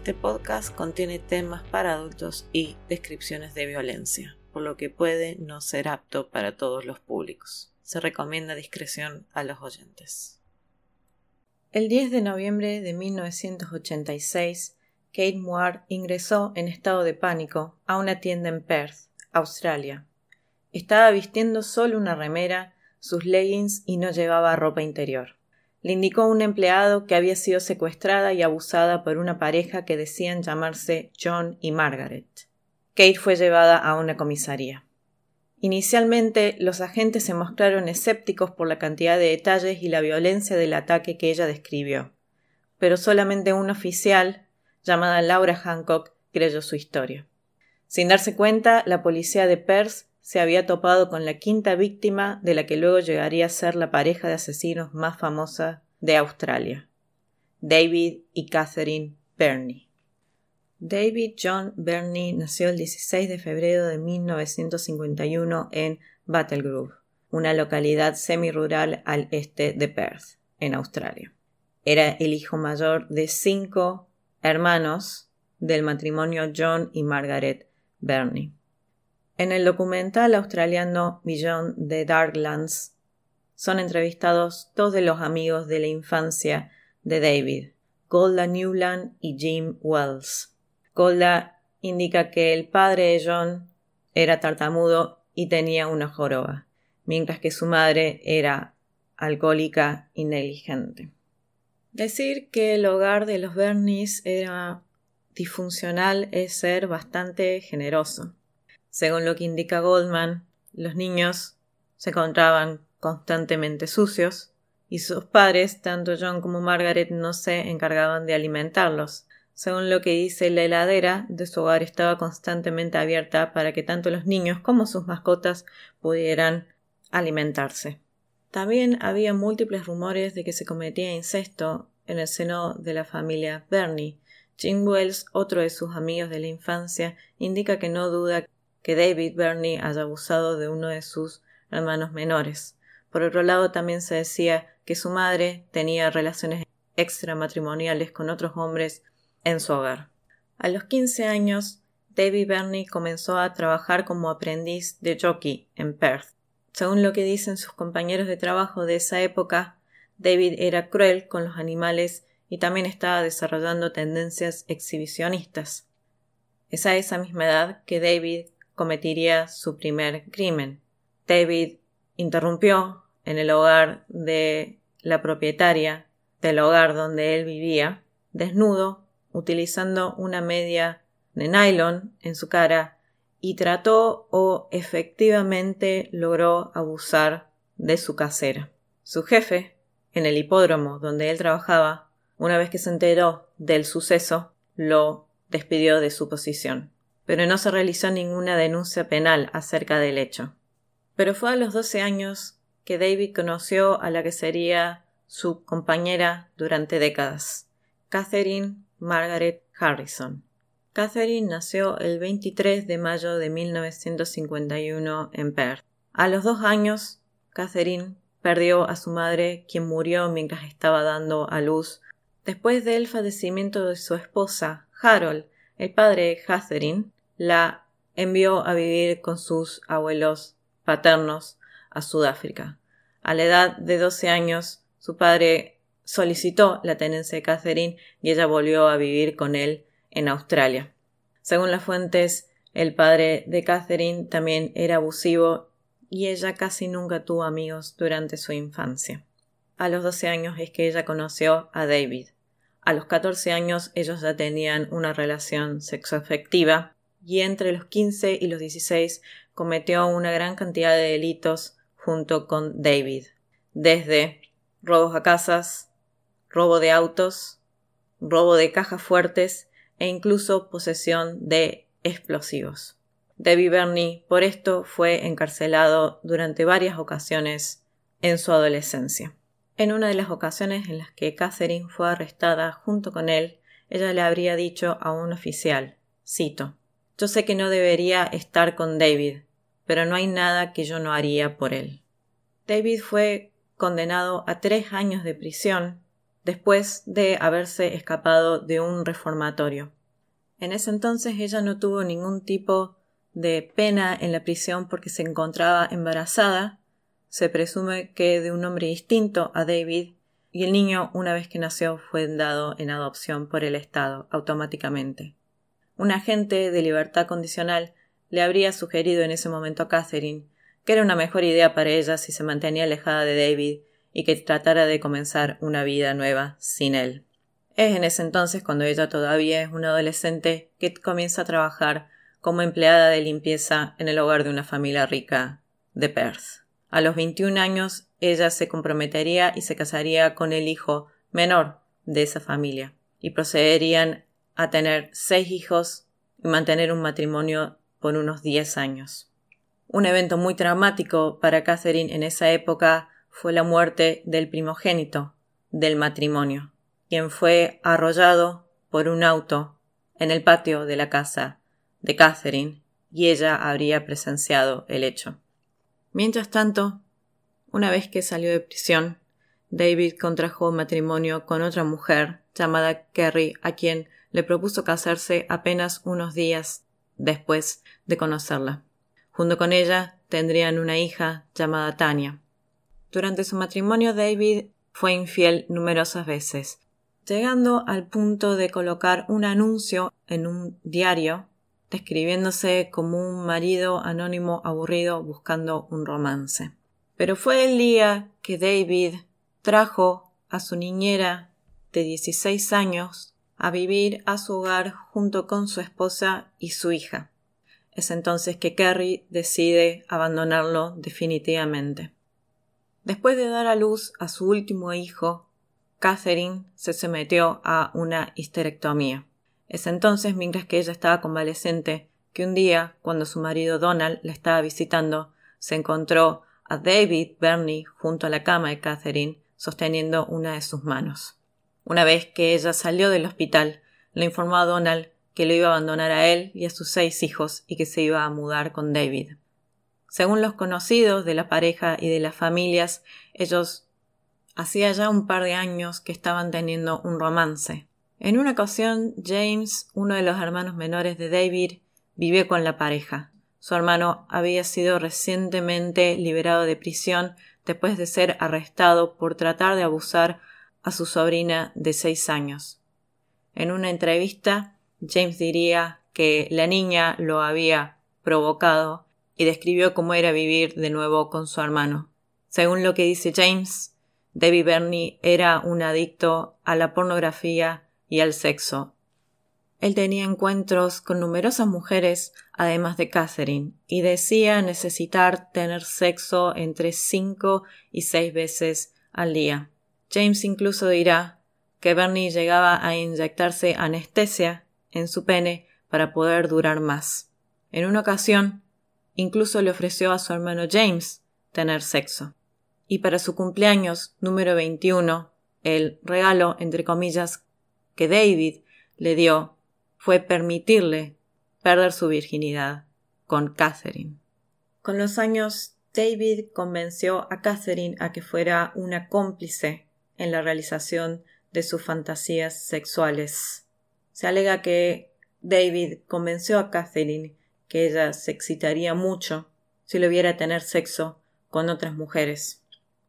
Este podcast contiene temas para adultos y descripciones de violencia, por lo que puede no ser apto para todos los públicos. Se recomienda discreción a los oyentes. El 10 de noviembre de 1986, Kate Moore ingresó en estado de pánico a una tienda en Perth, Australia. Estaba vistiendo solo una remera, sus leggings y no llevaba ropa interior le indicó un empleado que había sido secuestrada y abusada por una pareja que decían llamarse John y Margaret. Kate fue llevada a una comisaría. Inicialmente, los agentes se mostraron escépticos por la cantidad de detalles y la violencia del ataque que ella describió, pero solamente un oficial, llamada Laura Hancock, creyó su historia. Sin darse cuenta, la policía de Perth se había topado con la quinta víctima de la que luego llegaría a ser la pareja de asesinos más famosa de Australia, David y Catherine Burney. David John Burney nació el 16 de febrero de 1951 en Battlegrove, una localidad semi-rural al este de Perth, en Australia. Era el hijo mayor de cinco hermanos del matrimonio John y Margaret Burney. En el documental australiano Beyond the Darklands son entrevistados dos de los amigos de la infancia de David, Golda Newland y Jim Wells. Golda indica que el padre de John era tartamudo y tenía una joroba, mientras que su madre era alcohólica y negligente. Decir que el hogar de los Bernies era disfuncional es ser bastante generoso. Según lo que indica Goldman, los niños se encontraban constantemente sucios y sus padres, tanto John como Margaret, no se encargaban de alimentarlos. Según lo que dice la heladera de su hogar estaba constantemente abierta para que tanto los niños como sus mascotas pudieran alimentarse. También había múltiples rumores de que se cometía incesto en el seno de la familia Bernie. Jim Wells, otro de sus amigos de la infancia, indica que no duda que David Burney haya abusado de uno de sus hermanos menores. Por otro lado, también se decía que su madre tenía relaciones extramatrimoniales con otros hombres en su hogar. A los 15 años, David Burney comenzó a trabajar como aprendiz de jockey en Perth. Según lo que dicen sus compañeros de trabajo de esa época, David era cruel con los animales y también estaba desarrollando tendencias exhibicionistas. Es a esa misma edad que David cometiría su primer crimen. David interrumpió en el hogar de la propietaria del hogar donde él vivía, desnudo, utilizando una media de nylon en su cara, y trató o efectivamente logró abusar de su casera. Su jefe, en el hipódromo donde él trabajaba, una vez que se enteró del suceso, lo despidió de su posición pero no se realizó ninguna denuncia penal acerca del hecho. Pero fue a los doce años que David conoció a la que sería su compañera durante décadas, Catherine Margaret Harrison. Catherine nació el 23 de mayo de 1951 en Perth. A los dos años, Catherine perdió a su madre, quien murió mientras estaba dando a luz. Después del fallecimiento de su esposa, Harold, el padre de Catherine, la envió a vivir con sus abuelos paternos a Sudáfrica. A la edad de 12 años, su padre solicitó la tenencia de Catherine y ella volvió a vivir con él en Australia. Según las fuentes, el padre de Catherine también era abusivo y ella casi nunca tuvo amigos durante su infancia. A los 12 años es que ella conoció a David. A los 14 años ellos ya tenían una relación sexoafectiva y entre los 15 y los 16 cometió una gran cantidad de delitos junto con David, desde robos a casas, robo de autos, robo de cajas fuertes e incluso posesión de explosivos. David Bernie por esto fue encarcelado durante varias ocasiones en su adolescencia. En una de las ocasiones en las que Catherine fue arrestada junto con él, ella le habría dicho a un oficial, cito, yo sé que no debería estar con David, pero no hay nada que yo no haría por él. David fue condenado a tres años de prisión después de haberse escapado de un reformatorio. En ese entonces ella no tuvo ningún tipo de pena en la prisión porque se encontraba embarazada. Se presume que de un hombre distinto a David y el niño, una vez que nació, fue dado en adopción por el Estado automáticamente. Un agente de libertad condicional le habría sugerido en ese momento a Catherine que era una mejor idea para ella si se mantenía alejada de David y que tratara de comenzar una vida nueva sin él. Es en ese entonces cuando ella todavía es una adolescente que comienza a trabajar como empleada de limpieza en el hogar de una familia rica de Perth. A los 21 años ella se comprometería y se casaría con el hijo menor de esa familia y procederían a tener seis hijos y mantener un matrimonio por unos 10 años. Un evento muy traumático para Catherine en esa época fue la muerte del primogénito del matrimonio, quien fue arrollado por un auto en el patio de la casa de Catherine y ella habría presenciado el hecho. Mientras tanto, una vez que salió de prisión, David contrajo matrimonio con otra mujer llamada Kerry, a quien le propuso casarse apenas unos días después de conocerla. Junto con ella tendrían una hija llamada Tania. Durante su matrimonio David fue infiel numerosas veces, llegando al punto de colocar un anuncio en un diario describiéndose como un marido anónimo aburrido buscando un romance. Pero fue el día que David trajo a su niñera de 16 años a vivir a su hogar junto con su esposa y su hija. Es entonces que Kerry decide abandonarlo definitivamente. Después de dar a luz a su último hijo, Catherine se sometió a una histerectomía. Es entonces, mientras que ella estaba convaleciente, que un día, cuando su marido Donald la estaba visitando, se encontró a David Bernie junto a la cama de Catherine, sosteniendo una de sus manos. Una vez que ella salió del hospital, le informó a Donald que lo iba a abandonar a él y a sus seis hijos y que se iba a mudar con David. Según los conocidos de la pareja y de las familias, ellos hacía ya un par de años que estaban teniendo un romance. En una ocasión, James, uno de los hermanos menores de David, vivió con la pareja. Su hermano había sido recientemente liberado de prisión después de ser arrestado por tratar de abusar a su sobrina de seis años. En una entrevista, James diría que la niña lo había provocado y describió cómo era vivir de nuevo con su hermano. Según lo que dice James, David Bernie era un adicto a la pornografía y al sexo. Él tenía encuentros con numerosas mujeres, además de Catherine, y decía necesitar tener sexo entre cinco y seis veces al día. James incluso dirá que Bernie llegaba a inyectarse anestesia en su pene para poder durar más. En una ocasión, incluso le ofreció a su hermano James tener sexo. Y para su cumpleaños número 21, el regalo, entre comillas, que David le dio fue permitirle perder su virginidad con Catherine. Con los años, David convenció a Catherine a que fuera una cómplice en la realización de sus fantasías sexuales. Se alega que David convenció a Catherine que ella se excitaría mucho si lo viera tener sexo con otras mujeres.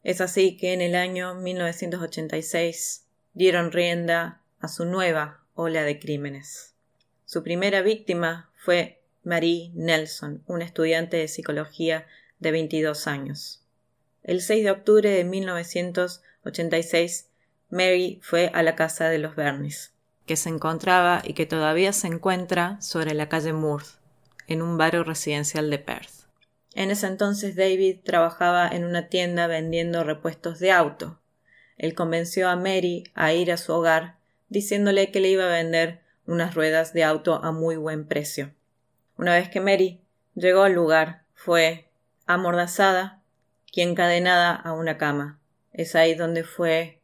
Es así que en el año 1986 dieron rienda a su nueva ola de crímenes. Su primera víctima fue Marie Nelson, una estudiante de psicología de 22 años. El 6 de octubre de 1986, Mary fue a la casa de los Bernis, que se encontraba y que todavía se encuentra sobre la calle Moore, en un barrio residencial de Perth. En ese entonces David trabajaba en una tienda vendiendo repuestos de auto. Él convenció a Mary a ir a su hogar diciéndole que le iba a vender unas ruedas de auto a muy buen precio. Una vez que Mary llegó al lugar, fue amordazada y encadenada a una cama. Es ahí donde fue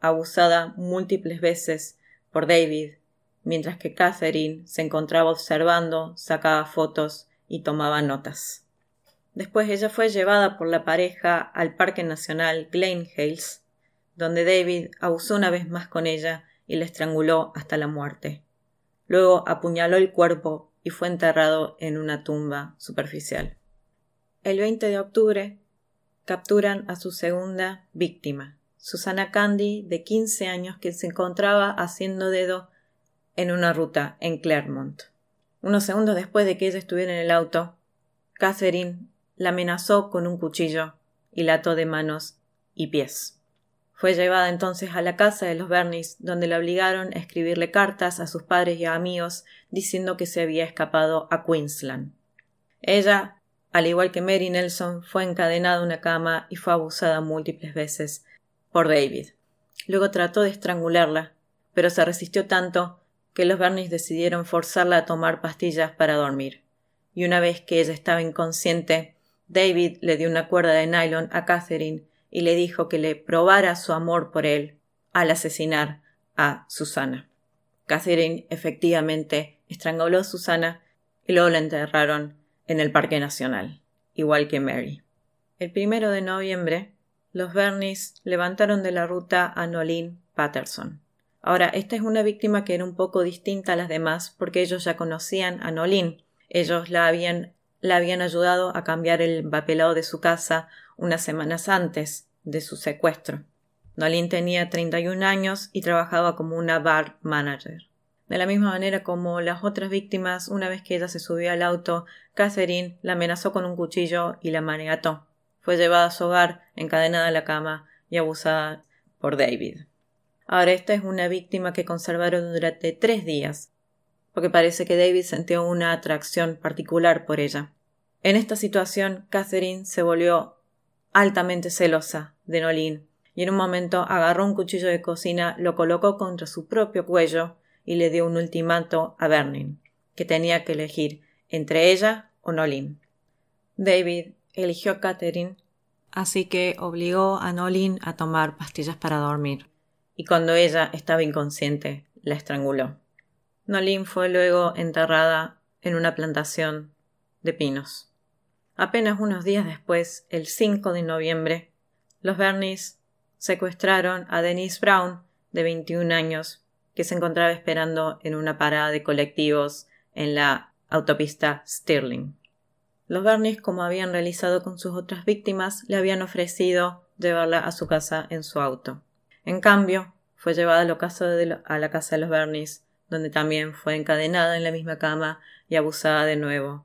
abusada múltiples veces por David, mientras que Catherine se encontraba observando, sacaba fotos y tomaba notas. Después ella fue llevada por la pareja al Parque Nacional Glen Hills, donde David abusó una vez más con ella y la estranguló hasta la muerte. Luego apuñaló el cuerpo y fue enterrado en una tumba superficial. El 20 de octubre capturan a su segunda víctima, Susana Candy, de 15 años, que se encontraba haciendo dedo en una ruta en Claremont. Unos segundos después de que ella estuviera en el auto, Catherine la amenazó con un cuchillo y la ató de manos y pies. Fue llevada entonces a la casa de los Bernis, donde la obligaron a escribirle cartas a sus padres y amigos diciendo que se había escapado a Queensland. Ella, al igual que Mary Nelson, fue encadenada a una cama y fue abusada múltiples veces por David. Luego trató de estrangularla, pero se resistió tanto que los Bernis decidieron forzarla a tomar pastillas para dormir. Y una vez que ella estaba inconsciente, David le dio una cuerda de nylon a Catherine y le dijo que le probara su amor por él al asesinar a Susana. Catherine efectivamente estranguló a Susana y luego la enterraron en el Parque Nacional, igual que Mary. El primero de noviembre, los Bernis levantaron de la ruta a Nolene Patterson. Ahora, esta es una víctima que era un poco distinta a las demás porque ellos ya conocían a Nolene. Ellos la habían, la habían ayudado a cambiar el papelado de su casa unas semanas antes de su secuestro. Nolene tenía 31 años y trabajaba como una bar manager. De la misma manera como las otras víctimas, una vez que ella se subió al auto, Catherine la amenazó con un cuchillo y la maniató. Fue llevada a su hogar, encadenada a la cama y abusada por David. Ahora esta es una víctima que conservaron durante tres días, porque parece que David sintió una atracción particular por ella. En esta situación, Catherine se volvió altamente celosa de Nolin y en un momento agarró un cuchillo de cocina, lo colocó contra su propio cuello y le dio un ultimato a Bernin, que tenía que elegir entre ella o Nolin. David eligió a Catherine, así que obligó a Nolin a tomar pastillas para dormir, y cuando ella estaba inconsciente, la estranguló. Nolin fue luego enterrada en una plantación de pinos. Apenas unos días después, el 5 de noviembre, los Bernis secuestraron a Denise Brown, de 21 años, que se encontraba esperando en una parada de colectivos en la autopista Stirling. Los Bernis, como habían realizado con sus otras víctimas, le habían ofrecido llevarla a su casa en su auto. En cambio, fue llevada a la casa de, a los Bernis, donde también fue encadenada en la misma cama y abusada de nuevo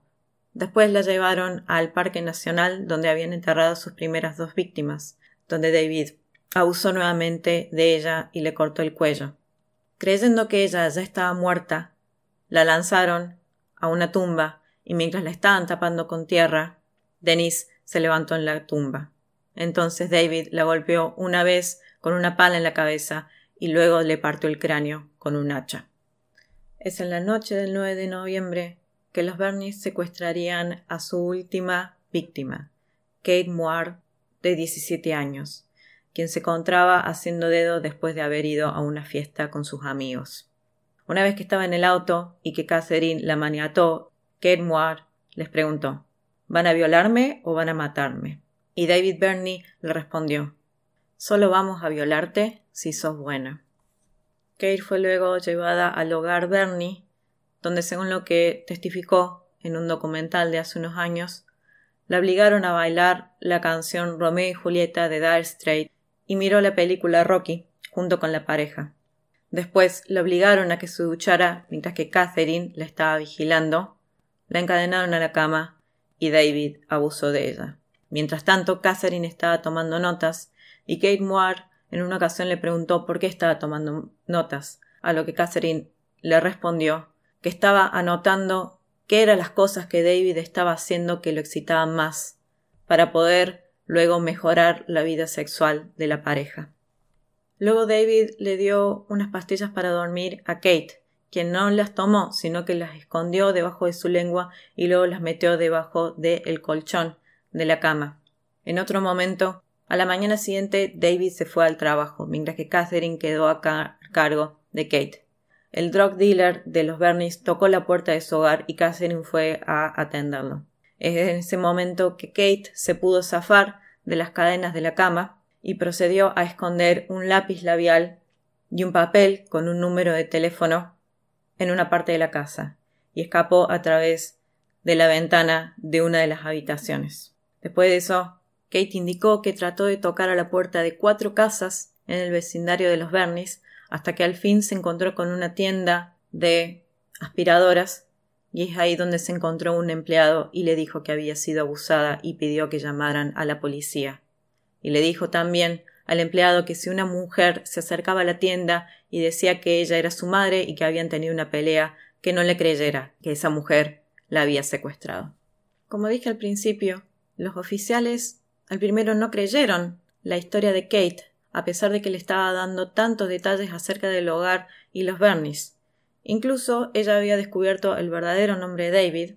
Después la llevaron al Parque Nacional donde habían enterrado sus primeras dos víctimas, donde David abusó nuevamente de ella y le cortó el cuello. Creyendo que ella ya estaba muerta, la lanzaron a una tumba y mientras la estaban tapando con tierra, Denise se levantó en la tumba. Entonces David la golpeó una vez con una pala en la cabeza y luego le partió el cráneo con un hacha. Es en la noche del 9 de noviembre que los Bernis secuestrarían a su última víctima, Kate Moore, de 17 años, quien se encontraba haciendo dedo después de haber ido a una fiesta con sus amigos. Una vez que estaba en el auto y que Catherine la maniató, Kate Moore les preguntó ¿Van a violarme o van a matarme? Y David Burney le respondió Solo vamos a violarte si sos buena. Kate fue luego llevada al hogar Bernie donde según lo que testificó en un documental de hace unos años, la obligaron a bailar la canción Romeo y Julieta de Dire Straits y miró la película Rocky junto con la pareja. Después la obligaron a que se duchara mientras que Catherine la estaba vigilando, la encadenaron a la cama y David abusó de ella. Mientras tanto, Catherine estaba tomando notas y Kate Moore en una ocasión le preguntó por qué estaba tomando notas, a lo que Catherine le respondió que estaba anotando qué eran las cosas que David estaba haciendo que lo excitaban más, para poder luego mejorar la vida sexual de la pareja. Luego David le dio unas pastillas para dormir a Kate, quien no las tomó, sino que las escondió debajo de su lengua y luego las metió debajo del colchón de la cama. En otro momento, a la mañana siguiente, David se fue al trabajo, mientras que Catherine quedó a cargo de Kate. El drug dealer de los Bernis tocó la puerta de su hogar y Catherine fue a atenderlo. Es en ese momento que Kate se pudo zafar de las cadenas de la cama y procedió a esconder un lápiz labial y un papel con un número de teléfono en una parte de la casa y escapó a través de la ventana de una de las habitaciones. Después de eso, Kate indicó que trató de tocar a la puerta de cuatro casas en el vecindario de los Bernis hasta que al fin se encontró con una tienda de aspiradoras y es ahí donde se encontró un empleado y le dijo que había sido abusada y pidió que llamaran a la policía. Y le dijo también al empleado que si una mujer se acercaba a la tienda y decía que ella era su madre y que habían tenido una pelea, que no le creyera que esa mujer la había secuestrado. Como dije al principio, los oficiales al primero no creyeron la historia de Kate, a pesar de que le estaba dando tantos detalles acerca del hogar y los Bernies. Incluso ella había descubierto el verdadero nombre de David.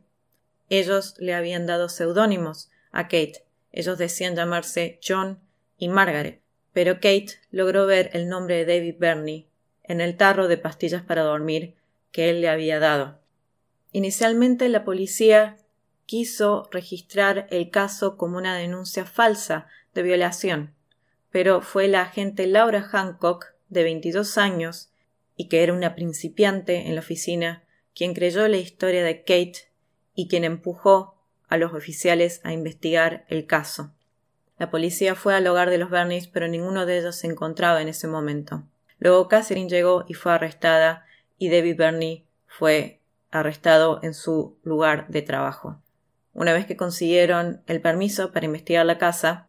Ellos le habían dado seudónimos a Kate. Ellos decían llamarse John y Margaret. Pero Kate logró ver el nombre de David Burney en el tarro de pastillas para dormir que él le había dado. Inicialmente la policía quiso registrar el caso como una denuncia falsa de violación, pero fue la agente Laura Hancock, de 22 años, y que era una principiante en la oficina, quien creyó la historia de Kate y quien empujó a los oficiales a investigar el caso. La policía fue al hogar de los Bernis, pero ninguno de ellos se encontraba en ese momento. Luego Catherine llegó y fue arrestada, y David Bernie fue arrestado en su lugar de trabajo. Una vez que consiguieron el permiso para investigar la casa,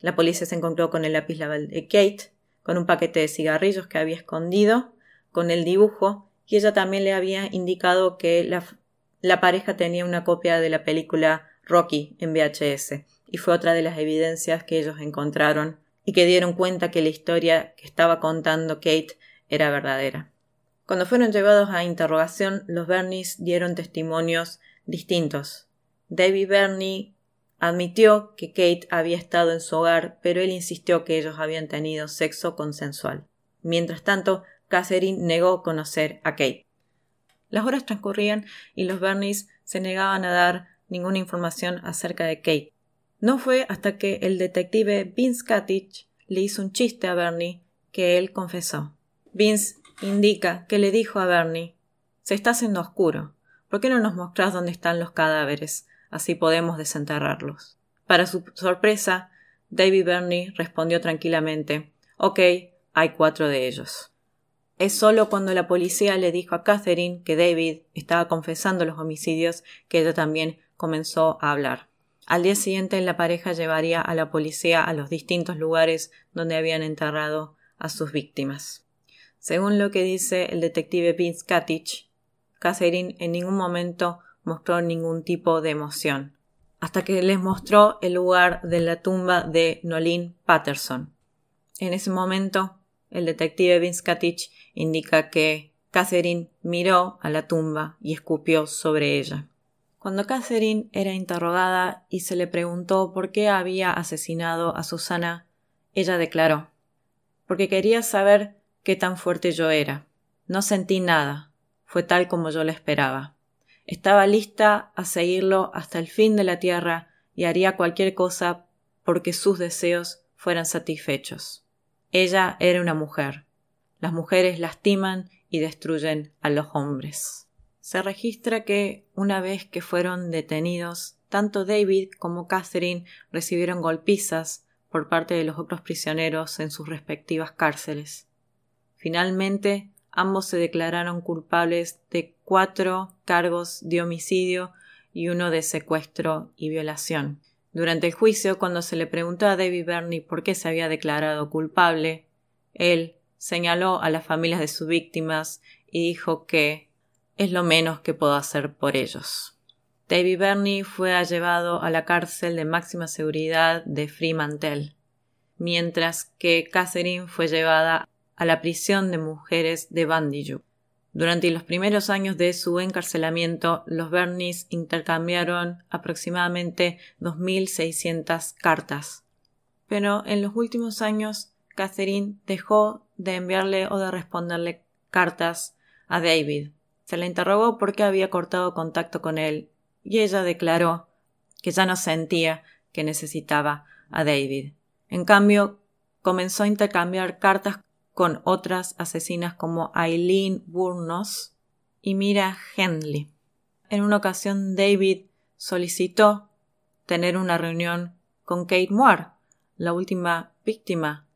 la policía se encontró con el lápiz labial de Kate, con un paquete de cigarrillos que había escondido con el dibujo y ella también le había indicado que la, pareja tenía una copia de la película Rocky en VHS y fue otra de las evidencias que ellos encontraron y que dieron cuenta que la historia que estaba contando Kate era verdadera. Cuando fueron llevados a interrogación, los Bernies dieron testimonios distintos. David Bernie admitió que Kate había estado en su hogar, pero él insistió que ellos habían tenido sexo consensual. Mientras tanto, Catherine negó conocer a Kate. Las horas transcurrían y los Bernies se negaban a dar ninguna información acerca de Kate. No fue hasta que el detective Vince Catich le hizo un chiste a Bernie que él confesó. Vince indica que le dijo a Bernie Se está haciendo oscuro. ¿Por qué no nos mostrás dónde están los cadáveres? Así podemos desenterrarlos. Para su sorpresa, David Bernie respondió tranquilamente Ok, hay cuatro de ellos. Es solo cuando la policía le dijo a Catherine que David estaba confesando los homicidios que ella también comenzó a hablar. Al día siguiente la pareja llevaría a la policía a los distintos lugares donde habían enterrado a sus víctimas. Según lo que dice el detective Vince Katich, Catherine en ningún momento mostró ningún tipo de emoción, hasta que les mostró el lugar de la tumba de Nolin Patterson. En ese momento, el detective Vince Katich indica que Catherine miró a la tumba y escupió sobre ella. Cuando Catherine era interrogada y se le preguntó por qué había asesinado a Susana, ella declaró porque quería saber qué tan fuerte yo era. No sentí nada. Fue tal como yo lo esperaba. Estaba lista a seguirlo hasta el fin de la tierra y haría cualquier cosa porque sus deseos fueran satisfechos. Ella era una mujer. Las mujeres lastiman y destruyen a los hombres. Se registra que una vez que fueron detenidos, tanto David como Catherine recibieron golpizas por parte de los otros prisioneros en sus respectivas cárceles. Finalmente, ambos se declararon culpables de cuatro cargos de homicidio y uno de secuestro y violación. Durante el juicio, cuando se le preguntó a David Burney por qué se había declarado culpable, él señaló a las familias de sus víctimas y dijo que es lo menos que puedo hacer por ellos. David Burney fue llevado a la cárcel de máxima seguridad de Fremantle, mientras que Catherine fue llevada a la prisión de mujeres de Bandijuk. Durante los primeros años de su encarcelamiento, los Bernis intercambiaron aproximadamente 2.600 cartas. Pero en los últimos años, Catherine dejó de enviarle o de responderle cartas a David. Se le interrogó por qué había cortado contacto con él, y ella declaró que ya no sentía que necesitaba a David. En cambio, comenzó a intercambiar cartas con otras asesinas como Eileen Burnos y Mira Henley. En una ocasión David solicitó tener una reunión con Kate Moore, la última víctima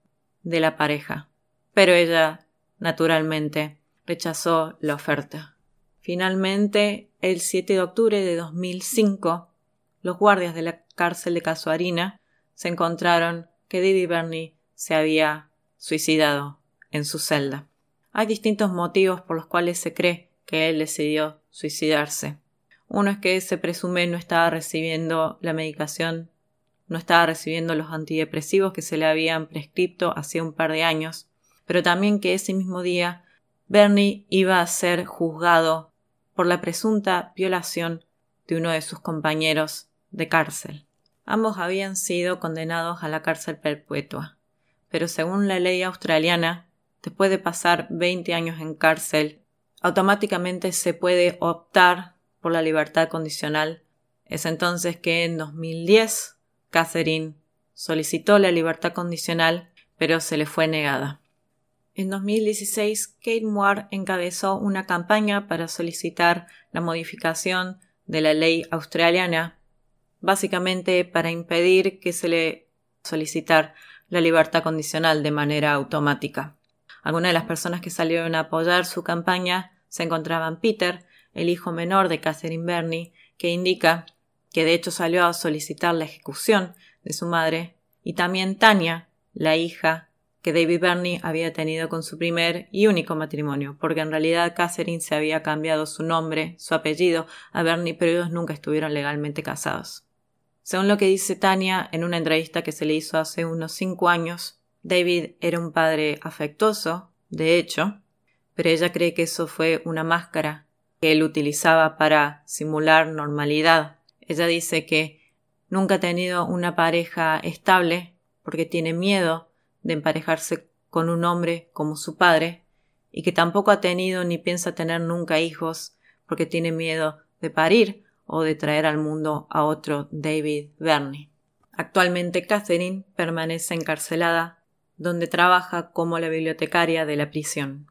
de la pareja, pero ella, naturalmente, rechazó la oferta. Finalmente, el 7 de octubre de 2005, los guardias de la cárcel de Casuarina se encontraron que David Bernie se había suicidado en su celda. Hay distintos motivos por los cuales se cree que él decidió suicidarse. Uno es que se presume no estaba recibiendo la medicación, no estaba recibiendo los antidepresivos que se le habían prescrito hace un par de años, pero también que ese mismo día Bernie iba a ser juzgado por la presunta violación de uno de sus compañeros de cárcel. Ambos habían sido condenados a la cárcel perpetua, pero según la ley australiana, después de pasar 20 años en cárcel, automáticamente se puede optar por la libertad condicional. Es entonces que en 2010 Catherine solicitó la libertad condicional, pero se le fue negada. En 2016, Kate Moore encabezó una campaña para solicitar la modificación de la ley australiana, básicamente para impedir que se le solicitar la libertad condicional de manera automática. Algunas de las personas que salieron a apoyar su campaña se encontraban Peter, el hijo menor de Catherine Berney, que indica que de hecho salió a solicitar la ejecución de su madre, y también Tania, la hija que David Berney había tenido con su primer y único matrimonio, porque en realidad Catherine se había cambiado su nombre, su apellido, a Berney, pero ellos nunca estuvieron legalmente casados. Según lo que dice Tania en una entrevista que se le hizo hace unos cinco años, David era un padre afectuoso, de hecho, pero ella cree que eso fue una máscara que él utilizaba para simular normalidad. Ella dice que nunca ha tenido una pareja estable porque tiene miedo de emparejarse con un hombre como su padre y que tampoco ha tenido ni piensa tener nunca hijos porque tiene miedo de parir o de traer al mundo a otro David Berney. Actualmente Catherine permanece encarcelada donde trabaja como la bibliotecaria de la prisión.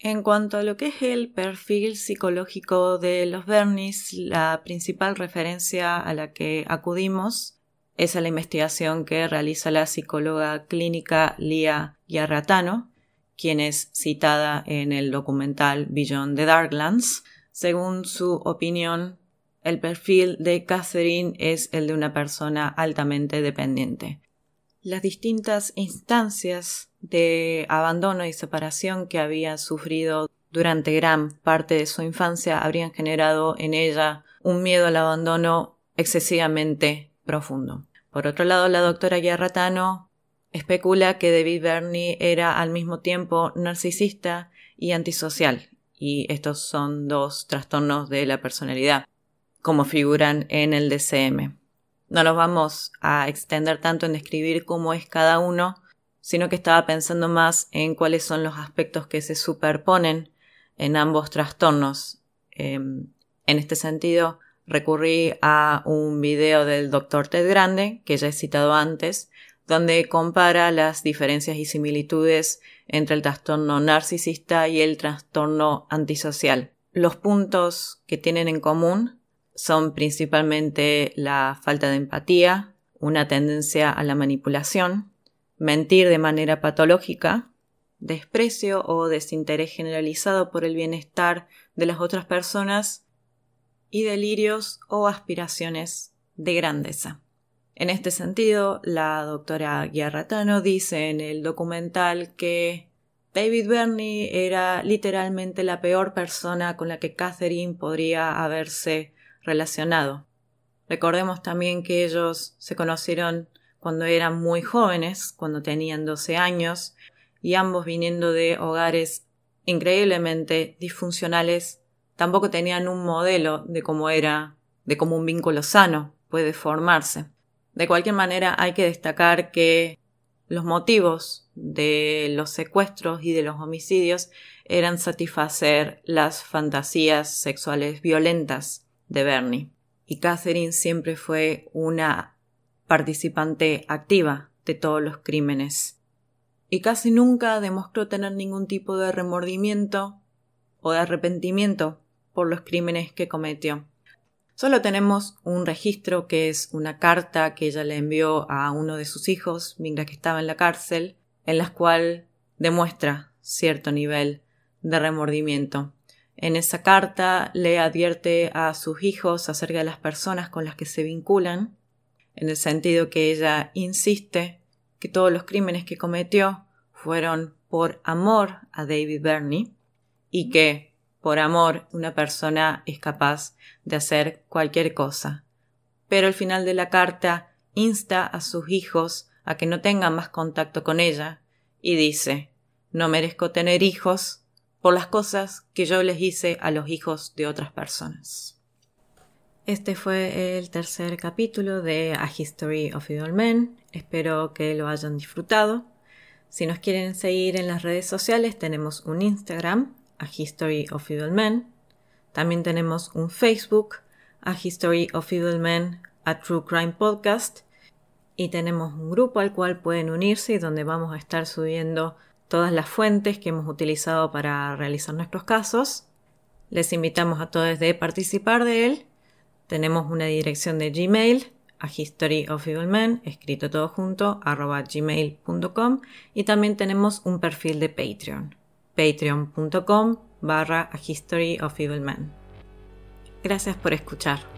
En cuanto a lo que es el perfil psicológico de los Bernis, la principal referencia a la que acudimos es a la investigación que realiza la psicóloga clínica Lia Yarratano, quien es citada en el documental Beyond the Darklands. Según su opinión, el perfil de Catherine es el de una persona altamente dependiente. Las distintas instancias de abandono y separación que había sufrido durante gran parte de su infancia habrían generado en ella un miedo al abandono excesivamente profundo. Por otro lado, la doctora Guerratano especula que David Berney era al mismo tiempo narcisista y antisocial, y estos son dos trastornos de la personalidad, como figuran en el DCM. No nos vamos a extender tanto en describir cómo es cada uno, sino que estaba pensando más en cuáles son los aspectos que se superponen en ambos trastornos. Em, en este sentido, recurrí a un video del Dr. Ted Grande, que ya he citado antes, donde compara las diferencias y similitudes entre el trastorno narcisista y el trastorno antisocial. Los puntos que tienen en común son principalmente la falta de empatía, una tendencia a la manipulación, mentir de manera patológica, desprecio o desinterés generalizado por el bienestar de las otras personas y delirios o aspiraciones de grandeza. En este sentido, la doctora Guiarratano dice en el documental que David Berney era literalmente la peor persona con la que Catherine podría haberse relacionado. Recordemos también que ellos se conocieron cuando eran muy jóvenes, cuando tenían 12 años, y ambos viniendo de hogares increíblemente disfuncionales, tampoco tenían un modelo de cómo era, de cómo un vínculo sano puede formarse. De cualquier manera, hay que destacar que los motivos de los secuestros y de los homicidios eran satisfacer las fantasías sexuales violentas de Bernie. Y Catherine siempre fue una participante activa de todos los crímenes y casi nunca demostró tener ningún tipo de remordimiento o de arrepentimiento por los crímenes que cometió. Solo tenemos un registro que es una carta que ella le envió a uno de sus hijos mientras que estaba en la cárcel, en la cual demuestra cierto nivel de remordimiento. En esa carta le advierte a sus hijos acerca de las personas con las que se vinculan, en el sentido que ella insiste que todos los crímenes que cometió fueron por amor a David Burney y que por amor una persona es capaz de hacer cualquier cosa. Pero al final de la carta insta a sus hijos a que no tengan más contacto con ella y dice no merezco tener hijos por las cosas que yo les hice a los hijos de otras personas. Este fue el tercer capítulo de A History of Evil Men. Espero que lo hayan disfrutado. Si nos quieren seguir en las redes sociales, tenemos un Instagram, A History of Evil Men. También tenemos un Facebook, A History of Evil Men, a True Crime Podcast. Y tenemos un grupo al cual pueden unirse y donde vamos a estar subiendo todas las fuentes que hemos utilizado para realizar nuestros casos. Les invitamos a todos de participar de él. Tenemos una dirección de Gmail a History Evil Men, escrito todo junto, arroba gmail.com y también tenemos un perfil de Patreon, patreon.com barra a History. Gracias por escuchar.